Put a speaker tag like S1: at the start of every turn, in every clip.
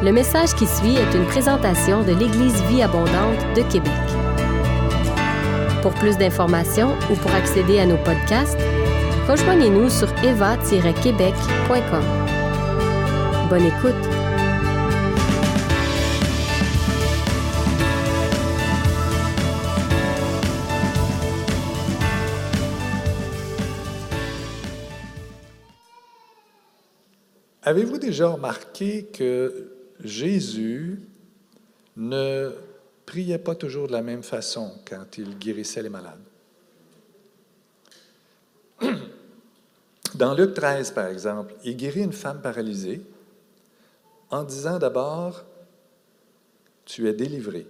S1: Le message qui suit est une présentation de l'Église Vie Abondante de Québec. Pour plus d'informations ou pour accéder à nos podcasts, rejoignez-nous sur eva-québec.com. Bonne écoute!
S2: Avez-vous déjà remarqué que Jésus ne priait pas toujours de la même façon quand il guérissait les malades? Dans Luc 13, par exemple, il guérit une femme paralysée en disant d'abord, tu es délivré.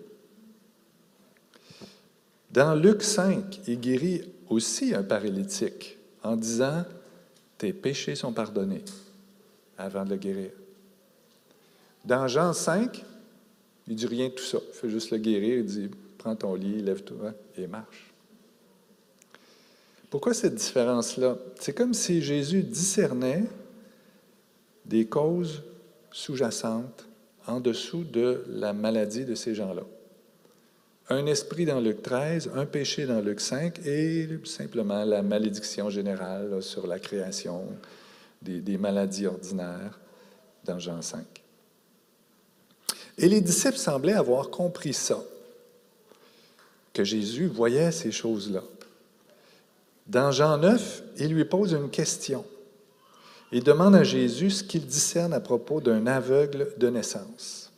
S2: Dans Luc 5, il guérit aussi un paralytique en disant, tes péchés sont pardonnés avant de le guérir. Dans Jean 5, il dit rien de tout ça. Il fait juste le guérir. Il dit Prends ton lit, lève-toi et marche. Pourquoi cette différence-là? C'est comme si Jésus discernait des causes sous-jacentes en dessous de la maladie de ces gens-là. Un esprit dans Luc 13, un péché dans Luc 5 et simplement la malédiction générale sur la création, des, maladies ordinaires dans Jean 5. Et les disciples semblaient avoir compris ça, que Jésus voyait ces choses-là. Dans Jean 9, il lui pose une question. Il demande à Jésus ce qu'il discerne à propos d'un aveugle de naissance.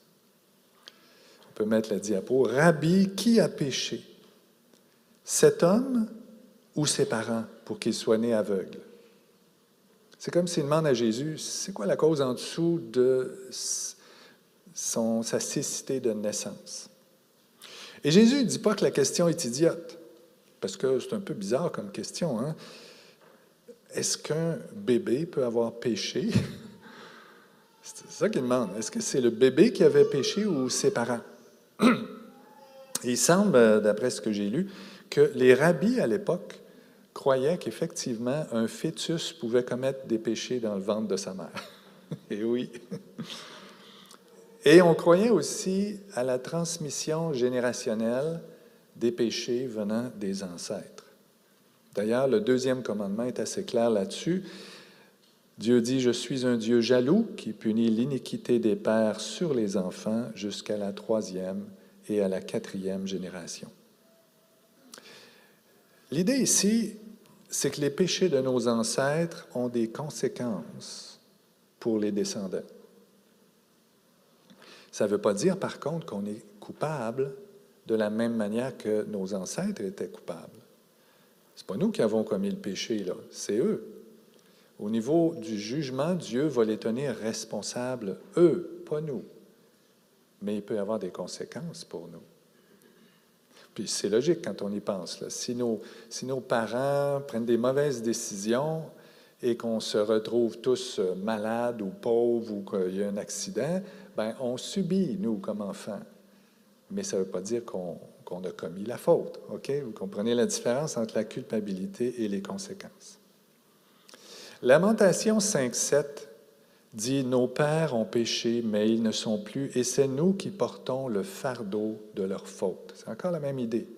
S2: On peut mettre la diapo. Rabbi, qui a péché? Cet homme ou ses parents pour qu'il soit né aveugle? C'est comme s'il demande à Jésus, c'est quoi la cause en dessous de sa cécité de naissance? Et Jésus ne dit pas que la question est idiote, parce que c'est un peu bizarre comme question. Hein? Est-ce qu'un bébé peut avoir péché? C'est ça qu'il demande. Est-ce que c'est le bébé qui avait péché ou ses parents? il semble, d'après ce que j'ai lu, que les rabbis à l'époque croyait qu'effectivement, un fœtus pouvait commettre des péchés dans le ventre de sa mère. Et oui. Et on croyait aussi à la transmission générationnelle des péchés venant des ancêtres. D'ailleurs, le deuxième commandement est assez clair là-dessus. Dieu dit, Je suis un Dieu jaloux qui punit l'iniquité des pères sur les enfants jusqu'à la troisième et à la quatrième génération. L'idée ici, c'est que les péchés de nos ancêtres ont des conséquences pour les descendants. Ça ne veut pas dire, par contre, qu'on est coupable de la même manière que nos ancêtres étaient coupables. Ce n'est pas nous qui avons commis le péché, là, c'est eux. Au niveau du jugement, Dieu va les tenir responsables, eux, pas nous. Mais il peut y avoir des conséquences pour nous. Puis c'est logique quand on y pense. Si, nos, si nos parents prennent des mauvaises décisions et qu'on se retrouve tous euh, malades ou pauvres ou qu'il y a un accident, ben on subit, nous, comme enfants. Mais ça ne veut pas dire qu'on a commis la faute. OK? Vous comprenez la différence entre la culpabilité et les conséquences. Lamentation 5.7 dit, Nos pères ont péché, mais ils ne sont plus, et c'est nous qui portons le fardeau de leur faute. C'est encore la même idée.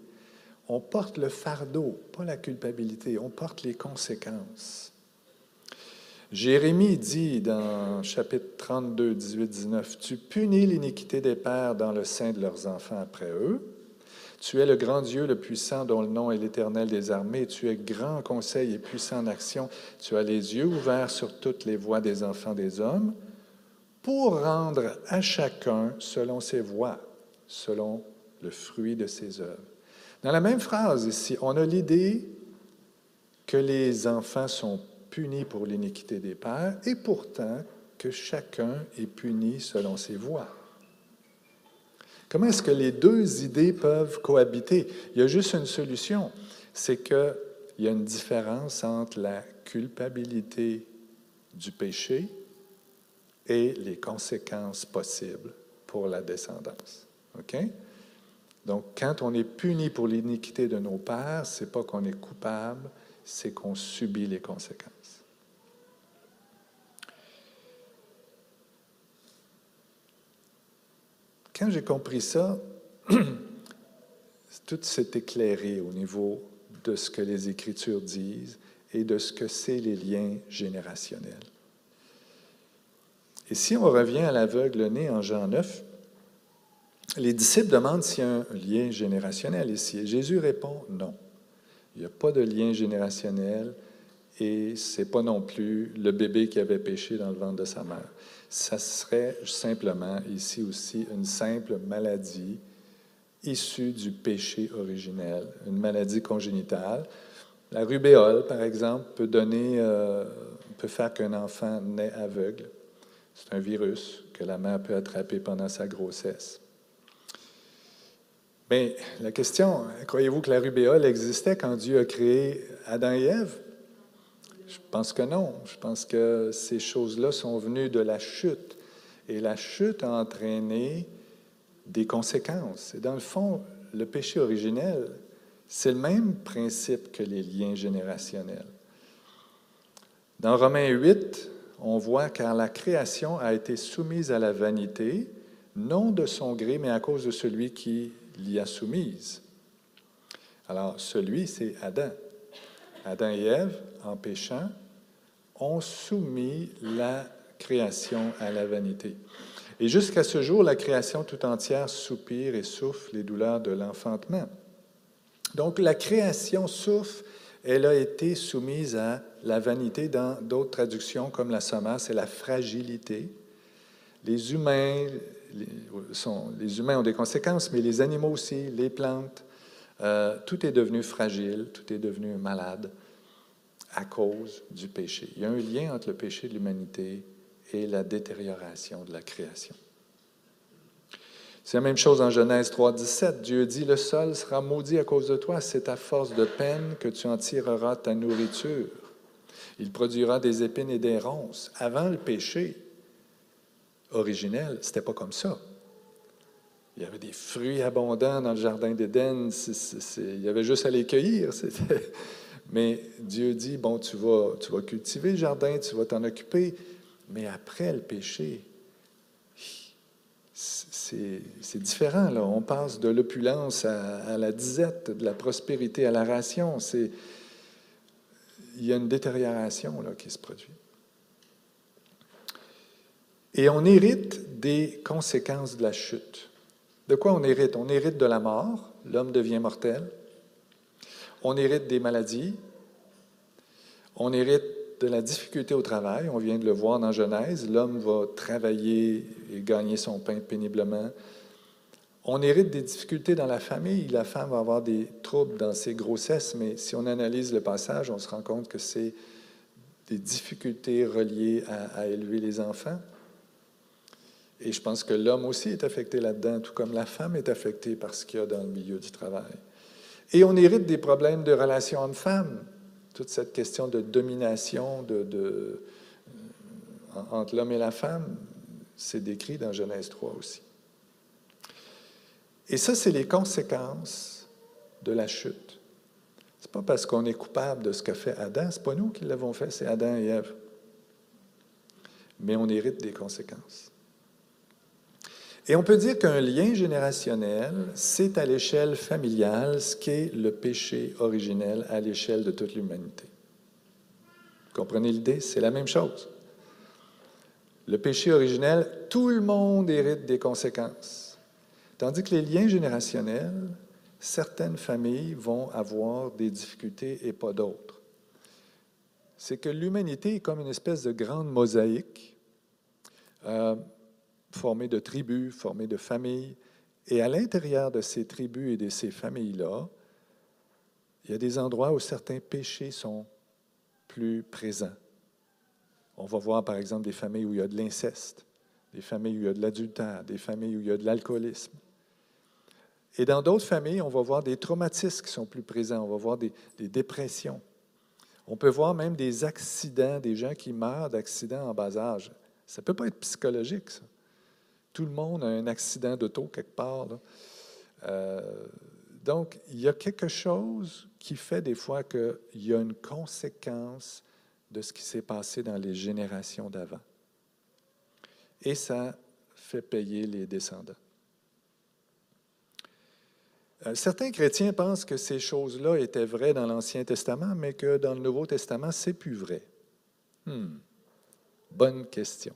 S2: On porte le fardeau, pas la culpabilité, on porte les conséquences. Jérémie dit dans chapitre 32, 18, 19, Tu punis l'iniquité des pères dans le sein de leurs enfants après eux, tu es le grand Dieu, le puissant, dont le nom est l'Éternel des armées. Tu es grand conseil et puissant en action. Tu as les yeux ouverts sur toutes les voies des enfants des hommes pour rendre à chacun selon ses voies, selon le fruit de ses œuvres. Dans la même phrase ici, on a l'idée que les enfants sont punis pour l'iniquité des pères et pourtant que chacun est puni selon ses voies. Comment est-ce que les deux idées peuvent cohabiter? Il y a juste une solution, c'est qu'il y a une différence entre la culpabilité du péché et les conséquences possibles pour la descendance. OK? Donc, quand on est puni pour l'iniquité de nos pères, ce n'est pas qu'on est coupable, c'est qu'on subit les conséquences. Quand j'ai compris ça, tout s'est éclairé au niveau de ce que les Écritures disent et de ce que c'est les liens générationnels. Et si on revient à l'aveugle né en Jean 9, les disciples demandent s'il y a un lien générationnel ici. Et Jésus répond non. Il n'y a pas de lien générationnel et ce n'est pas non plus le bébé qui avait péché dans le ventre de sa mère. Ça serait simplement ici aussi une simple maladie issue du péché originel, une maladie congénitale. La rubéole, par exemple, peut donner, euh, peut faire qu'un enfant naît aveugle. C'est un virus que la mère peut attraper pendant sa grossesse. Mais la question, croyez-vous que la rubéole existait quand Dieu a créé Adam et Ève? Je pense que non. Je pense que ces choses-là sont venues de la chute. Et la chute a entraîné des conséquences. Et dans le fond, le péché originel, c'est le même principe que les liens générationnels. Dans Romains 8, on voit car la création a été soumise à la vanité, non de son gré, mais à cause de celui qui l'y a soumise. Alors, celui, c'est Adam. Adam et Ève, en péchant, ont soumis la création à la vanité. Et jusqu'à ce jour, la création tout entière soupire et souffre les douleurs de l'enfantement. Donc la création souffre, elle a été soumise à la vanité dans d'autres traductions comme la Sommaire, c'est la fragilité. Les humains, les humains ont des conséquences, mais les animaux aussi, les plantes, euh, tout est devenu fragile, tout est devenu malade à cause du péché. Il y a un lien entre le péché de l'humanité et la détérioration de la création. C'est la même chose en Genèse 3, 17. Dieu dit, le sol sera maudit à cause de toi, c'est à force de peine que tu en tireras ta nourriture. Il produira des épines et des ronces. Avant le péché originel, ce n'était pas comme ça. Il y avait des fruits abondants dans le jardin d'Éden. Il y avait juste à les cueillir. Mais Dieu dit, bon, tu vas, cultiver le jardin, tu vas t'en occuper. Mais après le péché, c'est différent. Là. On passe de l'opulence à, la disette, de la prospérité à la ration. Il y a une détérioration là, qui se produit. Et on hérite des conséquences de la chute. De quoi on hérite? On hérite de la mort, l'homme devient mortel. On hérite des maladies. On hérite de la difficulté au travail. On vient de le voir dans Genèse. L'homme va travailler et gagner son pain péniblement. On hérite des difficultés dans la famille. La femme va avoir des troubles dans ses grossesses, mais si on analyse le passage, on se rend compte que c'est des difficultés reliées à, élever les enfants. Et je pense que l'homme aussi est affecté là-dedans, tout comme la femme est affectée par ce qu'il y a dans le milieu du travail. Et on hérite des problèmes de relations hommes-femmes toute cette question de domination euh, entre l'homme et la femme, c'est décrit dans Genèse 3 aussi. Et ça, c'est les conséquences de la chute. Ce n'est pas parce qu'on est coupable de ce qu'a fait Adam, ce n'est pas nous qui l'avons fait, c'est Adam et Ève. Mais on hérite des conséquences. Et on peut dire qu'un lien générationnel, c'est à l'échelle familiale ce qu'est le péché originel à l'échelle de toute l'humanité. Comprenez l'idée? C'est la même chose. Le péché originel, tout le monde hérite des conséquences. Tandis que les liens générationnels, certaines familles vont avoir des difficultés et pas d'autres. C'est que l'humanité est comme une espèce de grande mosaïque. Euh, formés de tribus, formés de familles. Et à l'intérieur de ces tribus et de ces familles-là, il y a des endroits où certains péchés sont plus présents. On va voir par exemple des familles où il y a de l'inceste, des familles où il y a de l'adultère, des familles où il y a de l'alcoolisme. Et dans d'autres familles, on va voir des traumatismes qui sont plus présents, on va voir des, des dépressions. On peut voir même des accidents, des gens qui meurent d'accidents en bas âge. Ça ne peut pas être psychologique, ça. Tout le monde a un accident d'auto quelque part. Euh, donc, il y a quelque chose qui fait des fois qu'il y a une conséquence de ce qui s'est passé dans les générations d'avant. Et ça fait payer les descendants. Euh, certains chrétiens pensent que ces choses-là étaient vraies dans l'Ancien Testament, mais que dans le Nouveau Testament, c'est plus vrai. Hmm. Bonne question.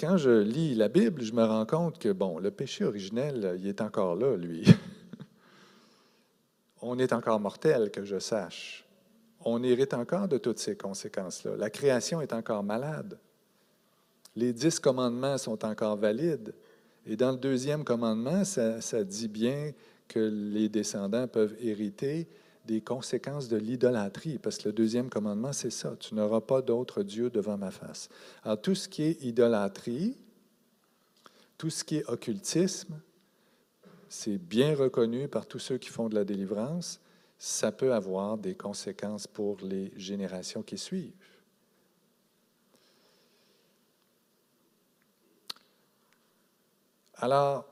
S2: Quand je lis la Bible, je me rends compte que, bon, le péché originel, il est encore là, lui. On est encore mortel, que je sache. On hérite encore de toutes ces conséquences-là. La création est encore malade. Les dix commandements sont encore valides. Et dans le deuxième commandement, ça, ça dit bien que les descendants peuvent hériter des conséquences de l'idolâtrie, parce que le deuxième commandement, c'est ça, tu n'auras pas d'autre Dieu devant ma face. Alors tout ce qui est idolâtrie, tout ce qui est occultisme, c'est bien reconnu par tous ceux qui font de la délivrance, ça peut avoir des conséquences pour les générations qui suivent. Alors,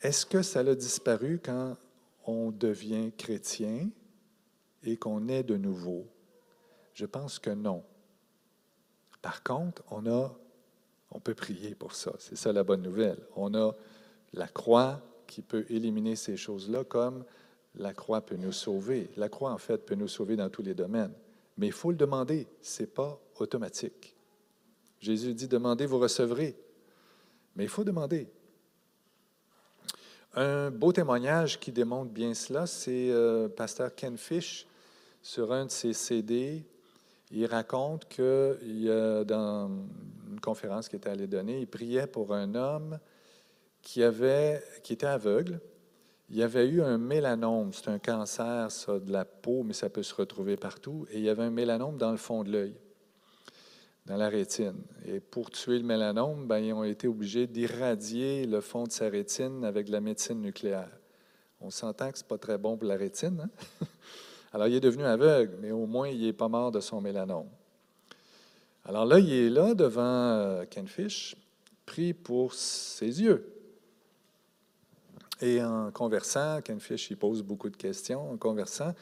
S2: est-ce que ça a disparu quand on devient chrétien et qu'on est de nouveau? Je pense que non. Par contre, on a, on peut prier pour ça. C'est ça la bonne nouvelle. On a la croix qui peut éliminer ces choses-là, comme la croix peut nous sauver. La croix, en fait, peut nous sauver dans tous les domaines. Mais il faut le demander. Ce n'est pas automatique. Jésus dit, demandez, vous recevrez. Mais il faut demander. Un beau témoignage qui démontre bien cela, c'est euh, pasteur Ken Fish sur un de ses CD. Il raconte y a dans une conférence qu'il était allé donner, il priait pour un homme qui, avait, était aveugle. Il y avait eu un mélanome, c'est un cancer de la peau, mais ça peut se retrouver partout. Et il y avait un mélanome dans le fond de l'œil dans la rétine. Et pour tuer le mélanome, ben, ils ont été obligés d'irradier le fond de sa rétine avec de la médecine nucléaire. On s'entend que ce n'est pas très bon pour la rétine. Hein? Alors, il est devenu aveugle, mais au moins, il n'est pas mort de son mélanome. Alors là, il est là devant euh, Ken Fish, pris pour ses yeux. Et en conversant, Ken Fish, il pose beaucoup de questions. En conversant,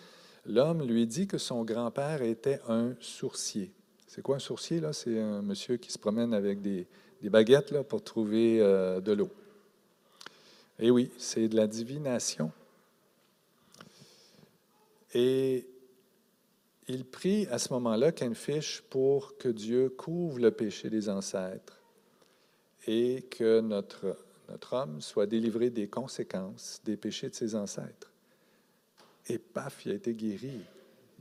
S2: l'homme lui dit que son grand-père était un sourcier. C'est quoi un sourcier? Là? C'est un monsieur qui se promène avec des, baguettes là, pour trouver euh, de l'eau. Et oui, c'est de la divination. Et il prie à ce moment-là Fish pour que Dieu couvre le péché des ancêtres et que notre, notre homme soit délivré des conséquences des péchés de ses ancêtres. Et paf, il a été guéri.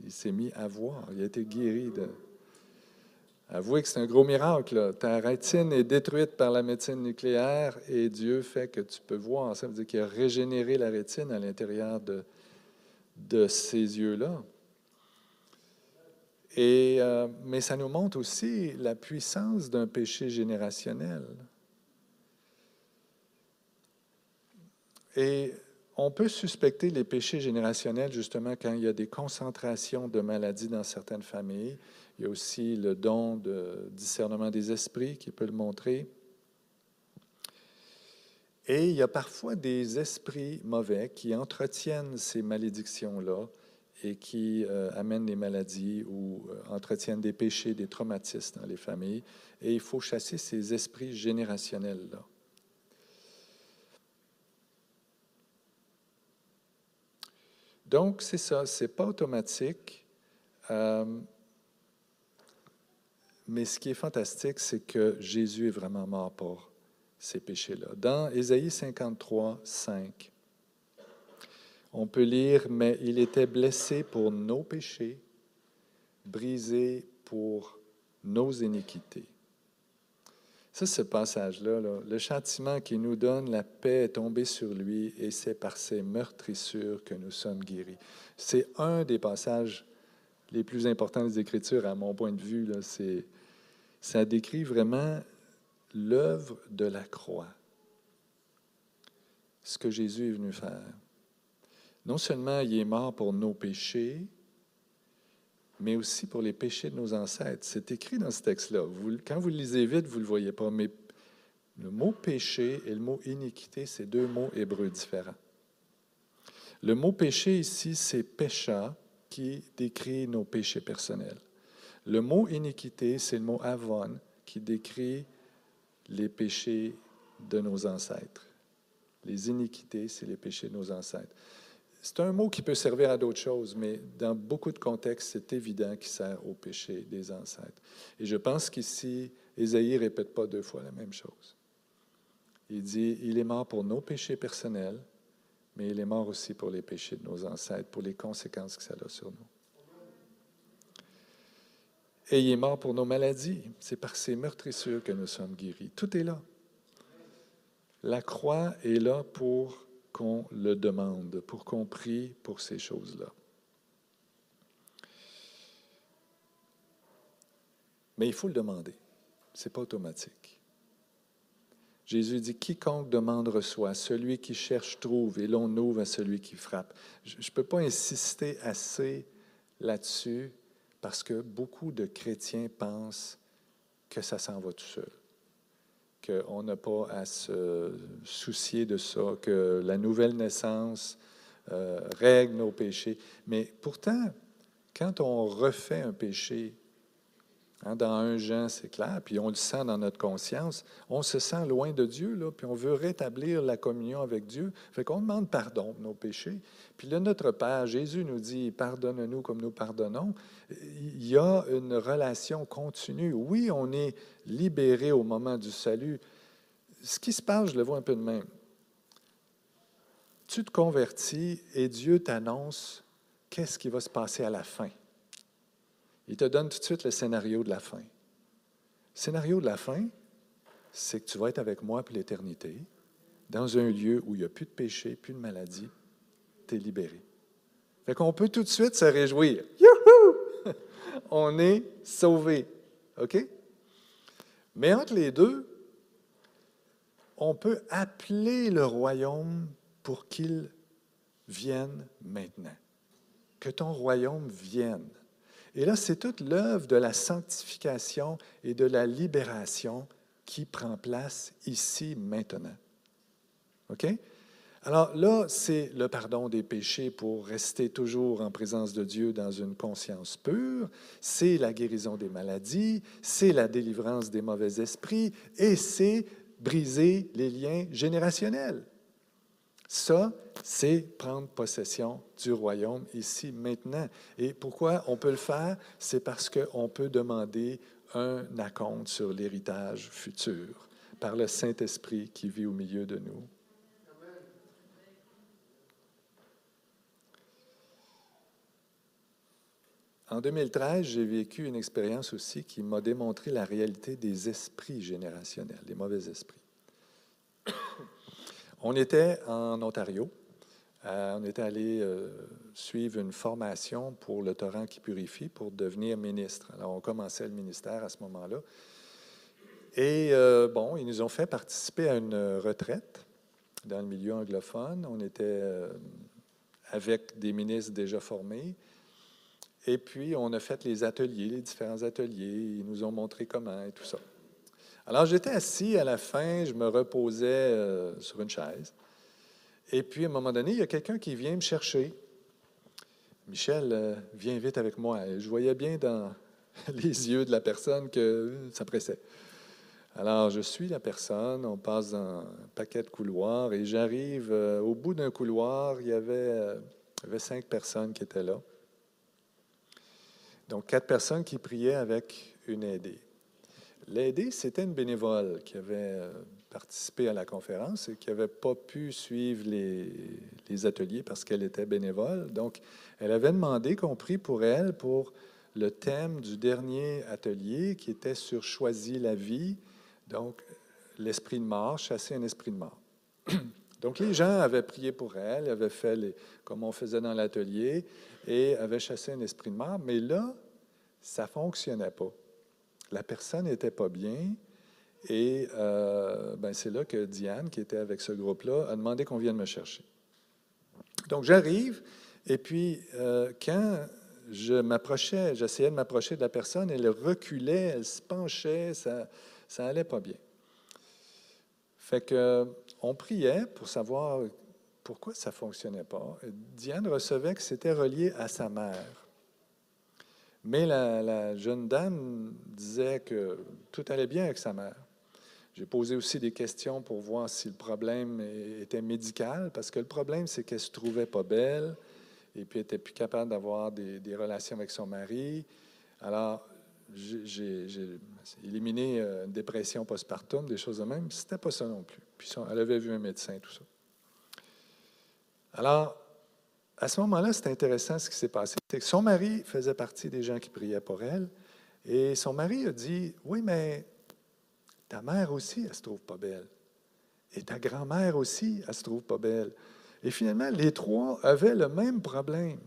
S2: Il s'est mis à voir. Il a été guéri de, Avouez que c'est un gros miracle. Ta rétine est détruite par la médecine nucléaire et Dieu fait que tu peux voir. Ça veut dire qu'il a régénéré la rétine à l'intérieur de, ces yeux-là. Euh, mais ça nous montre aussi la puissance d'un péché générationnel. Et on peut suspecter les péchés générationnels justement quand il y a des concentrations de maladies dans certaines familles. Il y a aussi le don de discernement des esprits qui peut le montrer. Et il y a parfois des esprits mauvais qui entretiennent ces malédictions-là et qui euh, amènent des maladies ou euh, entretiennent des péchés, des traumatismes dans les familles. Et il faut chasser ces esprits générationnels-là. Donc, c'est ça, ce n'est pas automatique. Euh, mais ce qui est fantastique, c'est que Jésus est vraiment mort pour ces péchés-là. Dans Ésaïe 53, 5, on peut lire, mais il était blessé pour nos péchés, brisé pour nos iniquités. Ça, ce passage-là, le châtiment qui nous donne la paix est tombé sur lui et c'est par ses meurtrissures que nous sommes guéris. C'est un des passages les plus importants des Écritures, à mon point de vue. C'est ça décrit vraiment l'œuvre de la croix, ce que Jésus est venu faire. Non seulement il est mort pour nos péchés, mais aussi pour les péchés de nos ancêtres. C'est écrit dans ce texte-là. quand vous le lisez vite, vous ne le voyez pas, mais le mot péché et le mot iniquité, c'est deux mots hébreux différents. Le mot péché ici, c'est pécha, qui décrit nos péchés personnels. Le mot iniquité, c'est le mot avon qui décrit les péchés de nos ancêtres. Les iniquités, c'est les péchés de nos ancêtres. C'est un mot qui peut servir à d'autres choses, mais dans beaucoup de contextes, c'est évident qu'il sert au péché des ancêtres. Et je pense qu'ici, Ésaïe ne répète pas deux fois la même chose. Il dit, il est mort pour nos péchés personnels, mais il est mort aussi pour les péchés de nos ancêtres, pour les conséquences que ça a sur nous. Et il mort pour nos maladies. C'est par ses meurtrissures que nous sommes guéris. Tout est là. La croix est là pour qu'on le demande, pour qu'on prie pour ces choses-là. Mais il faut le demander. Ce n'est pas automatique. Jésus dit, quiconque demande reçoit, celui qui cherche trouve, et l'on ouvre à celui qui frappe. Je ne peux pas insister assez là-dessus parce que beaucoup de chrétiens pensent que ça s'en va tout seul, qu'on n'a pas à se soucier de ça, que la nouvelle naissance euh, règle nos péchés. Mais pourtant, quand on refait un péché, Hein, dans un Jean, c'est clair, puis on le sent dans notre conscience. On se sent loin de Dieu, là, puis on veut rétablir la communion avec Dieu. Fait qu'on demande pardon de nos péchés. Puis là, notre Père, Jésus nous dit Pardonne-nous comme nous pardonnons. Il y a une relation continue. Oui, on est libéré au moment du salut. Ce qui se passe, je le vois un peu de même. Tu te convertis et Dieu t'annonce qu'est-ce qui va se passer à la fin. Il te donne tout de suite le scénario de la fin. Le scénario de la fin, c'est que tu vas être avec moi pour l'éternité, dans un lieu où il n'y a plus de péché, plus de maladie, tu es libéré. Fait qu'on peut tout de suite se réjouir. Youhou! On est sauvé. OK? Mais entre les deux, on peut appeler le royaume pour qu'il vienne maintenant. Que ton royaume vienne. Et là, c'est toute l'œuvre de la sanctification et de la libération qui prend place ici maintenant. OK? Alors là, c'est le pardon des péchés pour rester toujours en présence de Dieu dans une conscience pure, c'est la guérison des maladies, c'est la délivrance des mauvais esprits et c'est briser les liens générationnels. Ça, c'est prendre possession du royaume ici, maintenant. Et pourquoi on peut le faire? C'est parce qu'on peut demander un acompte sur l'héritage futur par le Saint-Esprit qui vit au milieu de nous. En 2013, j'ai vécu une expérience aussi qui m'a démontré la réalité des esprits générationnels, des mauvais esprits. On était en Ontario. Euh, on était allé euh, suivre une formation pour le torrent qui purifie pour devenir ministre. Alors, on commençait le ministère à ce moment-là. Et euh, bon, ils nous ont fait participer à une retraite dans le milieu anglophone. On était avec des ministres déjà formés. Et puis, on a fait les ateliers, les différents ateliers. Ils nous ont montré comment et tout ça. Alors j'étais assis à la fin, je me reposais euh, sur une chaise. Et puis à un moment donné, il y a quelqu'un qui vient me chercher. Michel, euh, viens vite avec moi. je voyais bien dans les yeux de la personne que ça pressait. Alors je suis la personne, on passe dans un paquet de couloirs et j'arrive euh, au bout d'un couloir, il y, avait, il y avait cinq personnes qui étaient là. Donc quatre personnes qui priaient avec une aidée. L'aidée, c'était une bénévole qui avait euh, participé à la conférence et qui n'avait pas pu suivre les, ateliers parce qu'elle était bénévole. Donc, elle avait demandé qu'on prie pour elle pour le thème du dernier atelier qui était sur choisir la vie, donc l'esprit de mort, chasser un esprit de mort. Donc, les gens avaient prié pour elle, avaient fait comme on faisait dans l'atelier, et avaient chassé un esprit de mort, mais là, ça ne fonctionnait pas. La personne n'était pas bien. Et euh, ben c'est là que Diane, qui était avec ce groupe-là, a demandé qu'on vienne me chercher. Donc j'arrive, et puis euh, quand je m'approchais, j'essayais de m'approcher de la personne, elle reculait, elle se penchait, ça ça pas bien. Fait que on priait pour savoir pourquoi ça fonctionnait pas. Diane recevait que c'était relié à sa mère. Mais la, jeune dame disait que tout allait bien avec sa mère. J'ai posé aussi des questions pour voir si le problème était médical, parce que le problème, c'est qu'elle se trouvait pas belle et puis elle était plus capable d'avoir des, des, relations avec son mari. Alors, j'ai éliminé euh, une dépression postpartum, des choses de même. C'était pas ça non plus. Puis elle avait vu un médecin, tout ça. Alors, à ce moment-là, c'est intéressant ce qui s'est passé. Que son mari faisait partie des gens qui priaient pour elle. Et son mari a dit Oui, mais ta mère aussi, elle se trouve pas belle. Et ta grand-mère aussi, elle se trouve pas belle. Et finalement, les trois avaient le même problème.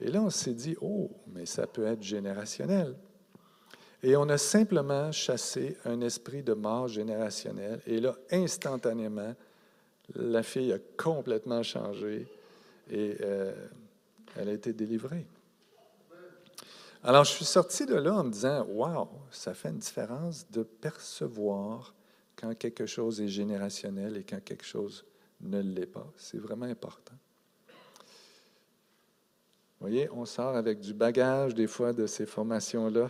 S2: Et là, on s'est dit Oh, mais ça peut être générationnel. Et on a simplement chassé un esprit de mort générationnel. Et là, instantanément, la fille a complètement changé et euh, elle a été délivrée. Alors, je suis sorti de là en me disant, wow, ça fait une différence de percevoir quand quelque chose est générationnel et quand quelque chose ne l'est pas. C'est vraiment important. Vous voyez, on sort avec du bagage des fois de ces formations-là.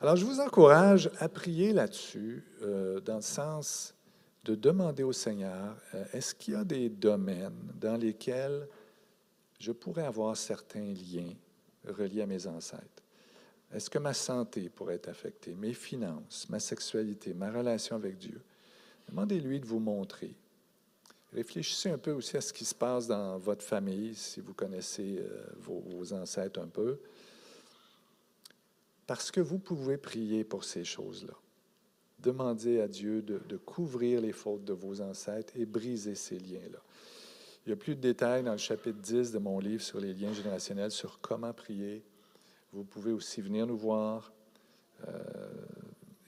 S2: Alors, je vous encourage à prier là-dessus, euh, dans le sens de demander au Seigneur, euh, est-ce qu'il y a des domaines dans lesquels je pourrais avoir certains liens reliés à mes ancêtres? Est-ce que ma santé pourrait être affectée, mes finances, ma sexualité, ma relation avec Dieu? Demandez-lui de vous montrer. Réfléchissez un peu aussi à ce qui se passe dans votre famille, si vous connaissez euh, vos ancêtres un peu, parce que vous pouvez prier pour ces choses-là. Demandez à Dieu de, couvrir les fautes de vos ancêtres et briser ces liens-là. Il y a plus de détails dans le chapitre 10 de mon livre sur les liens générationnels, sur comment prier. Vous pouvez aussi venir nous voir euh,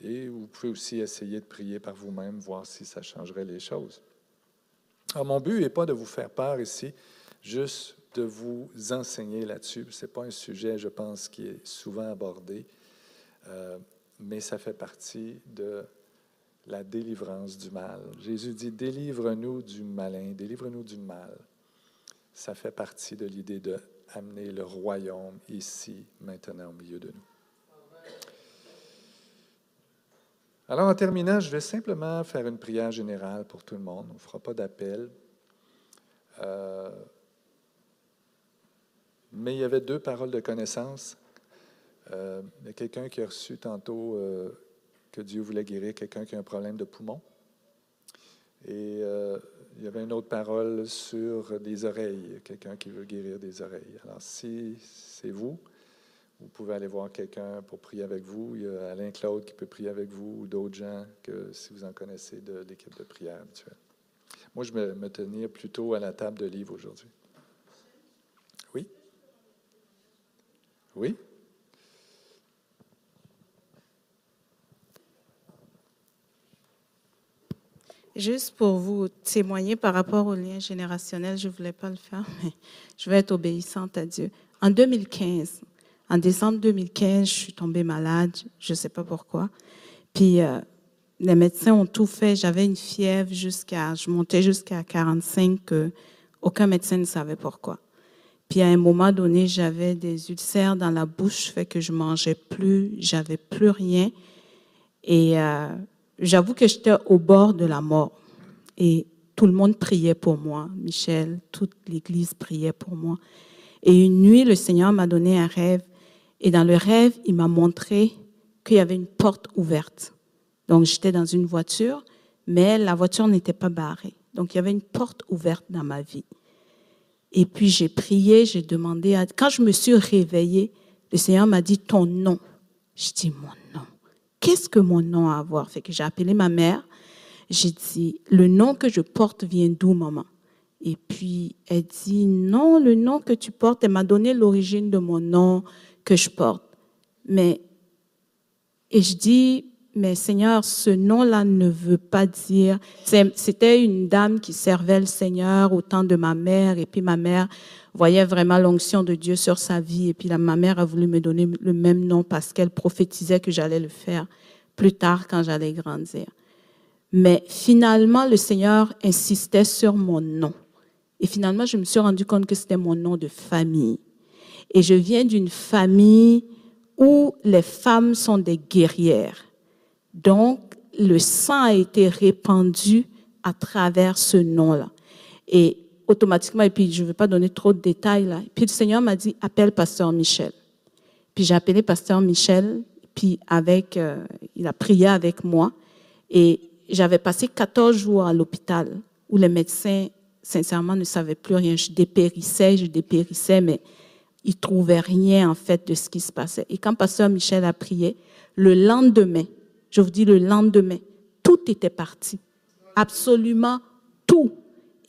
S2: et vous pouvez aussi essayer de prier par vous-même, voir si ça changerait les choses. Alors, mon but n'est pas de vous faire peur ici, juste de vous enseigner là-dessus. Ce n'est pas un sujet, je pense, qui est souvent abordé. Euh, mais ça fait partie de la délivrance du mal. Jésus dit, délivre-nous du malin, délivre-nous du mal. Ça fait partie de l'idée de amener le royaume ici, maintenant, au milieu de nous. Alors, en terminant, je vais simplement faire une prière générale pour tout le monde. On ne fera pas d'appel. Euh, mais il y avait deux paroles de connaissance euh, il y a quelqu'un qui a reçu tantôt euh, que Dieu voulait guérir quelqu'un qui a un problème de poumon. Et euh, il y avait une autre parole sur des oreilles, quelqu'un qui veut guérir des oreilles. Alors, si c'est vous, vous pouvez aller voir quelqu'un pour prier avec vous. Il y a Alain Claude qui peut prier avec vous ou d'autres gens que si vous en connaissez de l'équipe de prière habituelle. Moi, je vais me tenir plutôt à la table de livre aujourd'hui. Oui? Oui?
S3: Juste pour vous témoigner par rapport au lien générationnel, je ne voulais pas le faire, mais je vais être obéissante à Dieu. En 2015, en décembre 2015, je suis tombée malade, je ne sais pas pourquoi. Puis euh, les médecins ont tout fait. J'avais une fièvre jusqu'à, je montais jusqu'à 45, que aucun médecin ne savait pourquoi. Puis à un moment donné, j'avais des ulcères dans la bouche, fait que je mangeais plus, j'avais plus rien. Et euh, j'avoue que j'étais au bord de la mort et tout le monde priait pour moi. Michel, toute l'église priait pour moi. Et une nuit, le Seigneur m'a donné un rêve et dans le rêve, il m'a montré qu'il y avait une porte ouverte. Donc j'étais dans une voiture, mais la voiture n'était pas barrée. Donc il y avait une porte ouverte dans ma vie. Et puis j'ai prié, j'ai demandé à... Quand je me suis réveillée, le Seigneur m'a dit ton nom. Je dis mon nom qu'est-ce que mon nom a à voir? Fait que j'ai appelé ma mère. J'ai dit, le nom que je porte vient d'où, maman? Et puis, elle dit, non, le nom que tu portes, elle m'a donné l'origine de mon nom que je porte. Mais, et je dis, mais Seigneur, ce nom-là ne veut pas dire. C'était une dame qui servait le Seigneur au temps de ma mère, et puis ma mère voyait vraiment l'onction de Dieu sur sa vie. Et puis la, ma mère a voulu me donner le même nom parce qu'elle prophétisait que j'allais le faire plus tard quand j'allais grandir. Mais finalement, le Seigneur insistait sur mon nom. Et finalement, je me suis rendu compte que c'était mon nom de famille. Et je viens d'une famille où les femmes sont des guerrières. Donc, le sang a été répandu à travers ce nom-là. Et automatiquement, et puis je ne vais pas donner trop de détails là, puis le Seigneur m'a dit, appelle Pasteur Michel. Puis j'ai appelé Pasteur Michel, puis avec, euh, il a prié avec moi. Et j'avais passé 14 jours à l'hôpital où les médecins, sincèrement, ne savaient plus rien. Je dépérissais, je dépérissais, mais ils trouvaient rien, en fait, de ce qui se passait. Et quand Pasteur Michel a prié, le lendemain, je vous dis le lendemain, tout était parti. Absolument tout.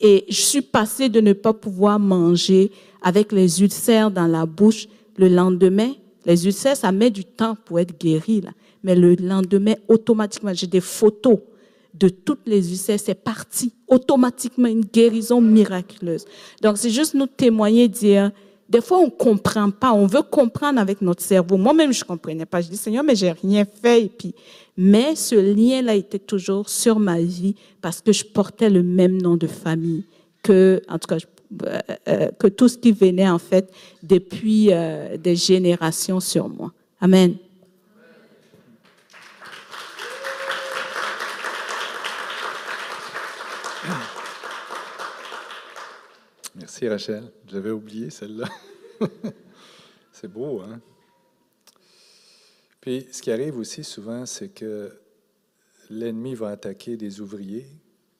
S3: Et je suis passée de ne pas pouvoir manger avec les ulcères dans la bouche. Le lendemain, les ulcères, ça met du temps pour être guéri, là. Mais le lendemain, automatiquement, j'ai des photos de toutes les ulcères. C'est parti. Automatiquement, une guérison miraculeuse. Donc, c'est juste nous témoigner, dire, des fois, on comprend pas. On veut comprendre avec notre cerveau. Moi-même, je comprenais pas. Je dis, Seigneur, mais j'ai rien fait. Et puis, mais ce lien-là était toujours sur ma vie parce que je portais le même nom de famille que, en tout cas, euh, euh, que tout ce qui venait, en fait, depuis euh, des générations sur moi. Amen.
S2: Merci Rachel. J'avais oublié celle-là. c'est beau, hein? Puis ce qui arrive aussi souvent, c'est que l'ennemi va attaquer des ouvriers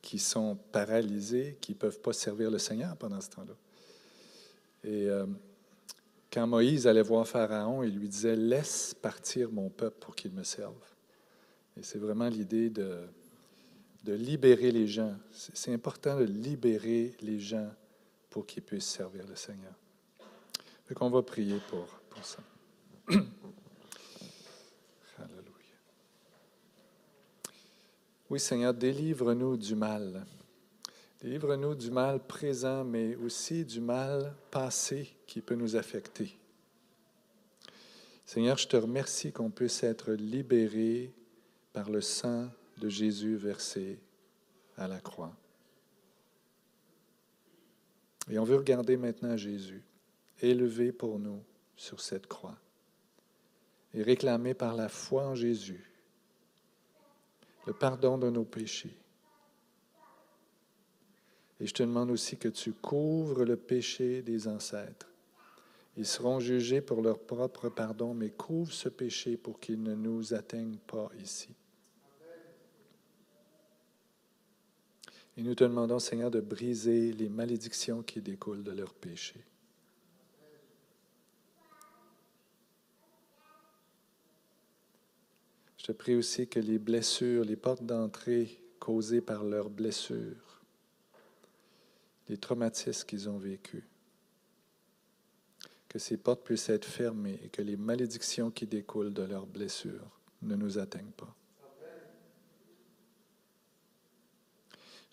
S2: qui sont paralysés, qui ne peuvent pas servir le Seigneur pendant ce temps-là. Et euh, quand Moïse allait voir Pharaon, il lui disait, laisse partir mon peuple pour qu'il me serve. Et c'est vraiment l'idée de, de libérer les gens. C'est important de libérer les gens pour qu'ils puissent servir le Seigneur. Donc, on va prier pour, pour ça. Alléluia. Oui, Seigneur, délivre-nous du mal. Délivre-nous du mal présent, mais aussi du mal passé qui peut nous affecter. Seigneur, je te remercie qu'on puisse être libéré par le sang de Jésus versé à la croix. Et on veut regarder maintenant Jésus, élevé pour nous sur cette croix, et réclamer par la foi en Jésus le pardon de nos péchés. Et je te demande aussi que tu couvres le péché des ancêtres. Ils seront jugés pour leur propre pardon, mais couvre ce péché pour qu'il ne nous atteigne pas ici. Et nous te demandons, Seigneur, de briser les malédictions qui découlent de leurs péchés. Je te prie aussi que les blessures, les portes d'entrée causées par leurs blessures, les traumatismes qu'ils ont vécus, que ces portes puissent être fermées et que les malédictions qui découlent de leurs blessures ne nous atteignent pas.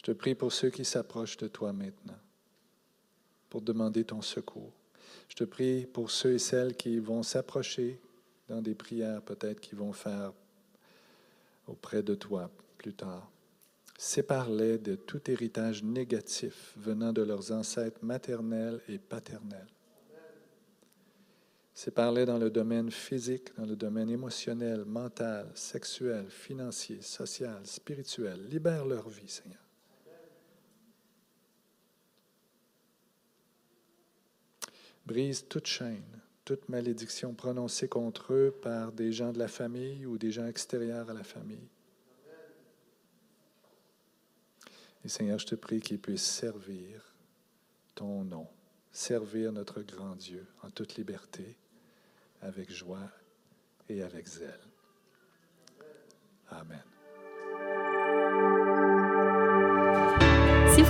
S2: Je te prie pour ceux qui s'approchent de toi maintenant, pour demander ton secours. Je te prie pour ceux et celles qui vont s'approcher dans des prières peut-être qu'ils vont faire auprès de toi plus tard. Sépare-les de tout héritage négatif venant de leurs ancêtres maternels et paternels. Sépare-les dans le domaine physique, dans le domaine émotionnel, mental, sexuel, financier, social, spirituel. Libère leur vie, Seigneur. Brise toute chaîne, toute malédiction prononcée contre eux par des gens de la famille ou des gens extérieurs à la famille. Et Seigneur, je te prie qu'ils puissent servir ton nom, servir notre grand Dieu en toute liberté, avec joie et avec zèle. Amen.